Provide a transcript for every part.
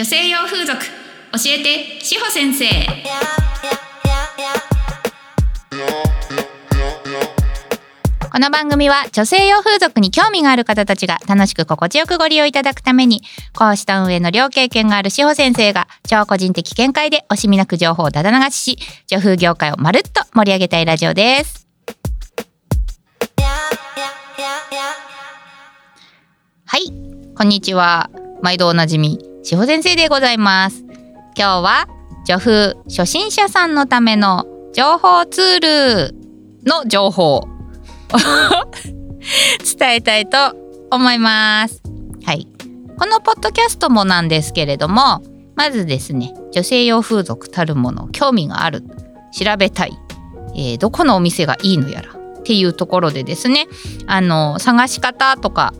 女性用風俗。教えて志保先生。この番組は女性用風俗に興味がある方たちが楽しく心地よくご利用いただくために講師と運営の両経験がある志保先生が超個人的見解で惜しみなく情報をだだ流しし女風業界をまるっと盛り上げたいラジオです。はいこんにちは。毎度おなじみ。志保先生でございます。今日は女風初心者さんのための情報ツールの情報。を 伝えたいと思います。はい。このポッドキャストもなんですけれどもまずですね女性用風俗たるもの興味がある調べたい、えー、どこのお店がいいのやらっていうところでですねあの探し方とか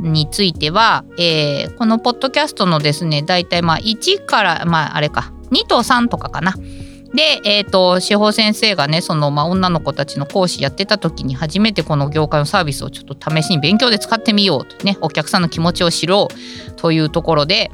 については、えー、このポッドキャストのですね大体まあ1からまああれか2と3とかかな。で、え、ー、と司法先生がねその、まあ、女の子たちの講師やってた時に初めてこの業界のサービスをちょっと試しに勉強で使ってみようとねお客さんの気持ちを知ろうというところで、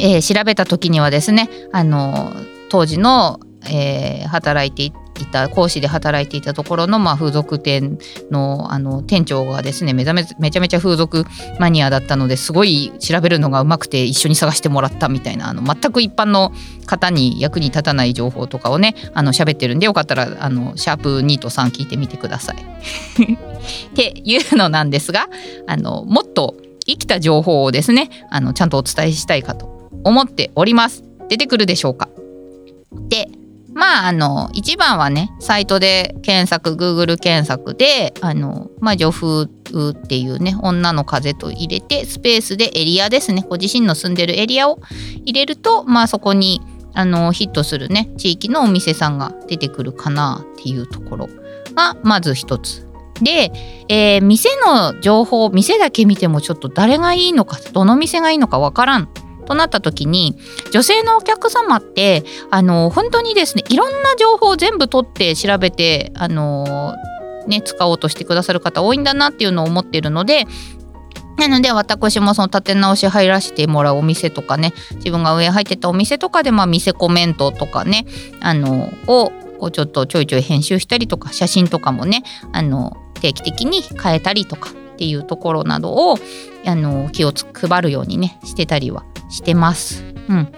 えー、調べた時にはですねあの当時の、えー、働いていいた講師で働いていたところの、まあ、風俗店のあの店長がですねめめめちゃめちゃ風俗マニアだったのですごい調べるのがうまくて一緒に探してもらったみたいなあの全く一般の方に役に立たない情報とかをねあの喋ってるんでよかったらあのシャープ2と3聞いてみてください。っていうのなんですがあのもっと生きた情報をですねあのちゃんとお伝えしたいかと思っております。出てくるでしょうかでまああの一番はねサイトで検索 Google 検索であの、まあ、女風っていうね女の風と入れてスペースでエリアですねご自身の住んでるエリアを入れるとまあそこにあのヒットするね地域のお店さんが出てくるかなっていうところがまず一つ。で、えー、店の情報店だけ見てもちょっと誰がいいのかどの店がいいのかわからんとなった時に女性のお客様ってあの本当にですねいろんな情報を全部取って調べてあのね使おうとしてくださる方多いんだなっていうのを思っているのでなので私もその立て直し入らせてもらうお店とかね自分が上入ってたお店とかでまあ店コメントとかねあのをこうちょっとちょいちょい編集したりとか写真とかもねあの定期的に変えたりとかっていうところなどをあの気を配るようにねしてたりはしてます。うん、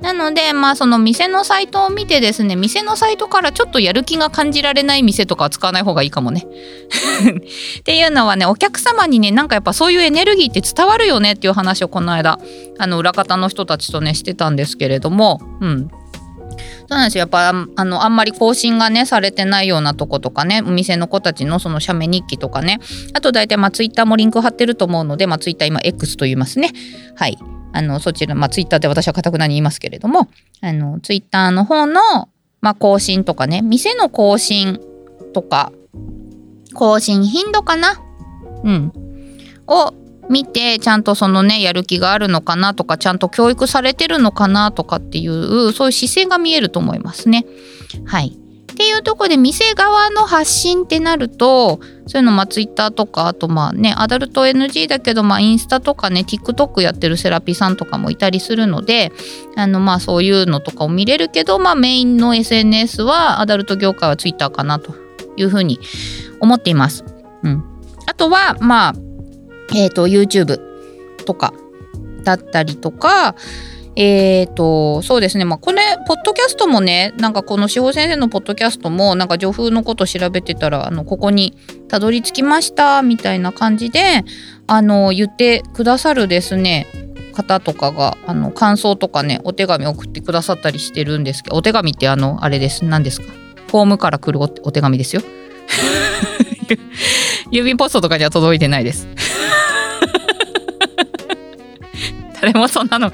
なのでまあその店のサイトを見てですね店のサイトからちょっとやる気が感じられない店とかは使わない方がいいかもね。っていうのはねお客様にねなんかやっぱそういうエネルギーって伝わるよねっていう話をこの間あの裏方の人たちとねしてたんですけれども、うん、そうなんですよ。やっぱあのあんまり更新がねされてないようなとことかねお店の子たちのその写メ日記とかね。あと大体まあツイッターもリンク貼ってると思うのでまあツイッター今 X と言いますね。はい。あの、そちら、まあ、ツイッターで私はかたくなに言いますけれども、あの、ツイッターの方の、まあ、更新とかね、店の更新とか、更新頻度かな？うん。を見て、ちゃんとそのね、やる気があるのかなとか、ちゃんと教育されてるのかなとかっていう、そういう姿勢が見えると思いますね。はい。っていうとこで店側の発信ってなるとそういうのまあツイッターとかあとまあねアダルト NG だけどまあインスタとかね TikTok やってるセラピーさんとかもいたりするのであのまあそういうのとかを見れるけどまあメインの SNS はアダルト業界はツイッターかなというふうに思っています。うん、あとはまあえっ、ー、と YouTube とかだったりとかえーと、そうですね、まあ、これ、ポッドキャストもね、なんかこの司法先生のポッドキャストも、なんか女風のこと調べてたら、あの、ここにたどり着きました、みたいな感じで、あの、言ってくださるですね、方とかが、あの、感想とかね、お手紙送ってくださったりしてるんですけど、お手紙ってあの、あれです、何ですか？フォームから来るお手紙ですよ。郵便ポストとかには届いてないです。誰もそんなの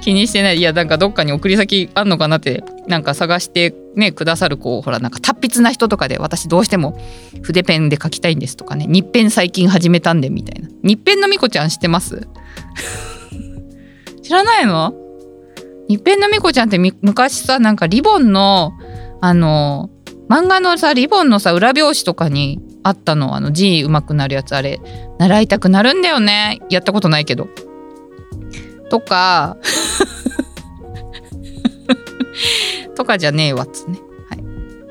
気にしてない。いやなんかどっかに送り先あんのかなってなんか探してねくださるこうほらなんか達筆な人とかで私どうしても筆ペンで書きたいんですとかね。日ペン最近始めたんでみたいな。日ペンのみこちゃん知ってます？知らないの？日ペンのみこちゃんって昔さなんかリボンのあの漫画のさリボンのさ裏表紙とかにあったの。あの字うまくなるやつあれ。習いたくなるんだよね。やったことないけど。とか とかじゃねえわっつね。はい、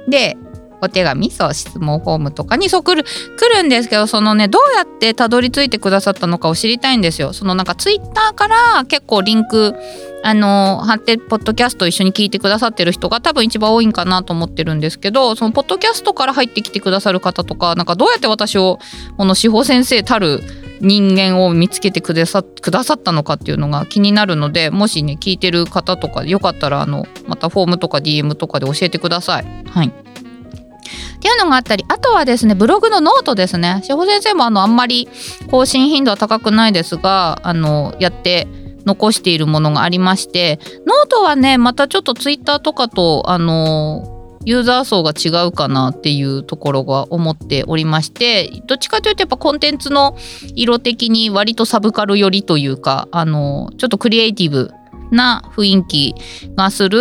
でお手紙そう質問フォームとかにそう来る来るんですけどそのねどうやってたどり着いてくださったのかを知りたいんですよ。そのなんかツイッターから結構リンクあの貼ってポッドキャスト一緒に聞いてくださってる人が多分一番多いんかなと思ってるんですけどそのポッドキャストから入ってきてくださる方とかなんかどうやって私をこの志保先生たる人間を見つけてくださくださったのかっていうのが気になるのでもしね聞いてる方とかよかったらあのまたフォームとか DM とかで教えてください。はいっていうのがあったりあとはですねブログのノートですね志保先生もあのあんまり更新頻度は高くないですがあのやって残しているものがありましてノートはねまたちょっとツイッターとかとあのユーザー層が違うかなっていうところが思っておりましてどっちかというとやっぱコンテンツの色的に割とサブカル寄りというかあのちょっとクリエイティブな雰囲気がする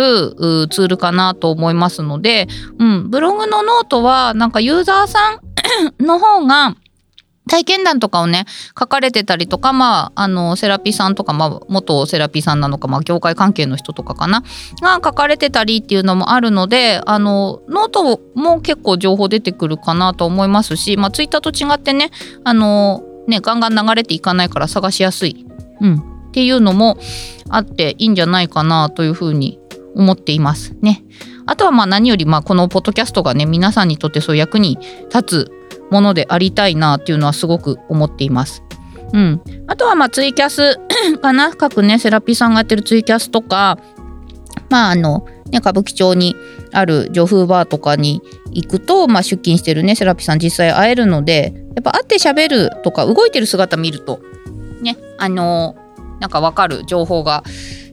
ツールかなと思いますので、うん、ブログのノートはなんかユーザーさんの方が体験談とかをね書かれてたりとかまああのセラピーさんとか、まあ、元セラピーさんなのか、まあ、業界関係の人とかかなが書かれてたりっていうのもあるのであのノートも結構情報出てくるかなと思いますし、まあ、ツイッターと違ってねあのねガンガン流れていかないから探しやすい、うん、っていうのもあっていいんじゃないかなというふうに思っていますね。あとはまあ何よりまあこのポッドキャストがね皆さんにとってそう役に立つものでありたいなっていうのはすごく思っています。うん、あとはまあツイキャス。かな？各ねセラピーさんがやってるツイキャスとかまああのね歌舞伎町にある女風バーとかに行くと、まあ、出勤してるねセラピーさん実際会えるのでやっぱ会って喋るとか動いてる姿見るとねあのなんか分かる情報が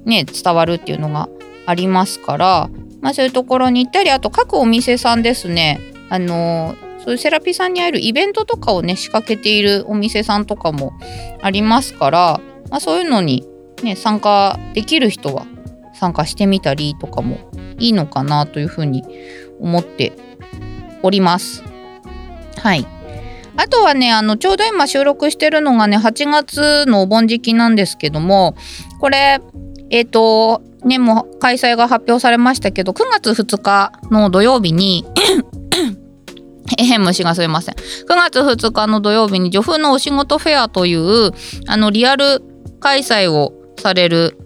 ね伝わるっていうのがありますから、まあ、そういうところに行ったりあと各お店さんですね。あのそういうセラピーさんに会えるイベントとかをね仕掛けているお店さんとかもありますから、まあ、そういうのに、ね、参加できる人は参加してみたりとかもいいのかなというふうに思っております。はいあとはね、あの、ちょうど今収録してるのがね、8月のお盆時期なんですけども、これ、えっ、ー、と、ね、もう開催が発表されましたけど、9月2日の土曜日にえへん虫がすいません。9月2日の土曜日に、女風のお仕事フェアという、あの、リアル開催をされる、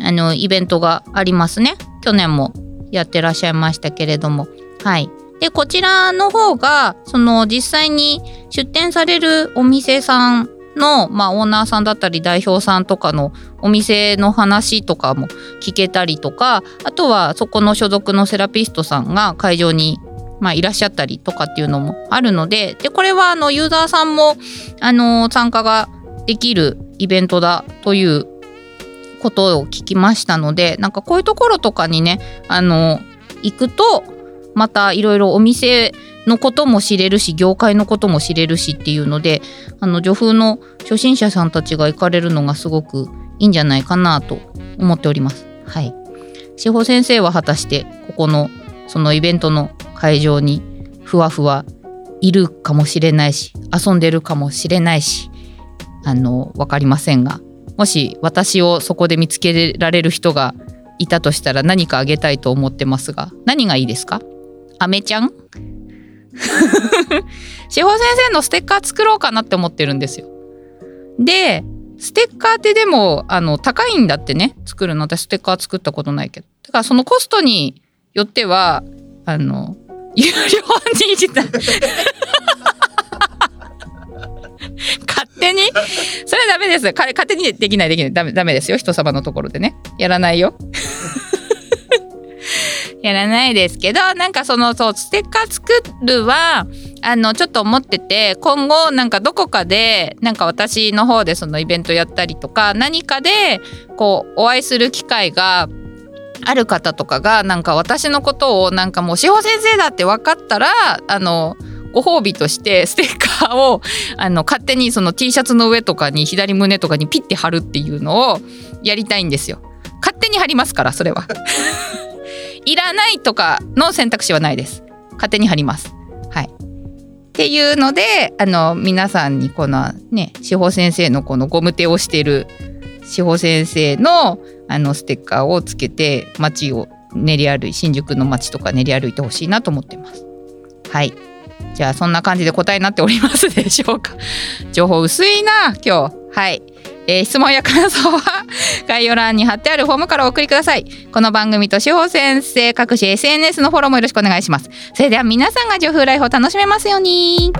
あの、イベントがありますね。去年もやってらっしゃいましたけれども。はい。でこちらの方がその実際に出店されるお店さんの、まあ、オーナーさんだったり代表さんとかのお店の話とかも聞けたりとかあとはそこの所属のセラピストさんが会場に、まあ、いらっしゃったりとかっていうのもあるのででこれはあのユーザーさんもあの参加ができるイベントだということを聞きましたのでなんかこういうところとかにねあの行くとまたいろいろお店のことも知れるし業界のことも知れるしっていうのであの女風の初心者さんたちが行かれるのがすごくいいんじゃないかなと思っております。はい。志保先生は果たしてここのそのイベントの会場にふわふわいるかもしれないし遊んでるかもしれないしあの分かりませんがもし私をそこで見つけられる人がいたとしたら何かあげたいと思ってますが何がいいですか？アメちゃん？司法先生のステッカー作ろうかなって思ってるんですよ。でステッカーってでもあの高いんだってね作るの。私ステッカー作ったことないけど。だからそのコストによってはあの有料にした勝手に？それはダメです。勝手にできないできない。ダメダメですよ。人様のところでね。やらないよ。やらないですけどなんかそのそうステッカー作るはあのちょっと思ってて今後なんかどこかでなんか私の方でそのイベントやったりとか何かでこうお会いする機会がある方とかがなんか私のことをなんかもう志保先生だって分かったらあのご褒美としてステッカーをあの勝手にその T シャツの上とかに左胸とかにピッて貼るっていうのをやりたいんですよ。勝手に貼りますからそれは。いらないとかの選択肢はないです勝手に貼りますはいっていうのであの皆さんにこのね志保先生のこのゴム手をしてる志保先生のあのステッカーをつけて街を練り歩い新宿の街とか練り歩いてほしいなと思ってます。はい。じゃあそんな感じで答えになっておりますでしょうか。情報薄いな今日。はい。えー、質問や感想は概要欄に貼ってあるフォームからお送りください。この番組と志保先生各種 SNS のフォローもよろしくお願いします。それでは皆さんが女風ライフを楽しめますように。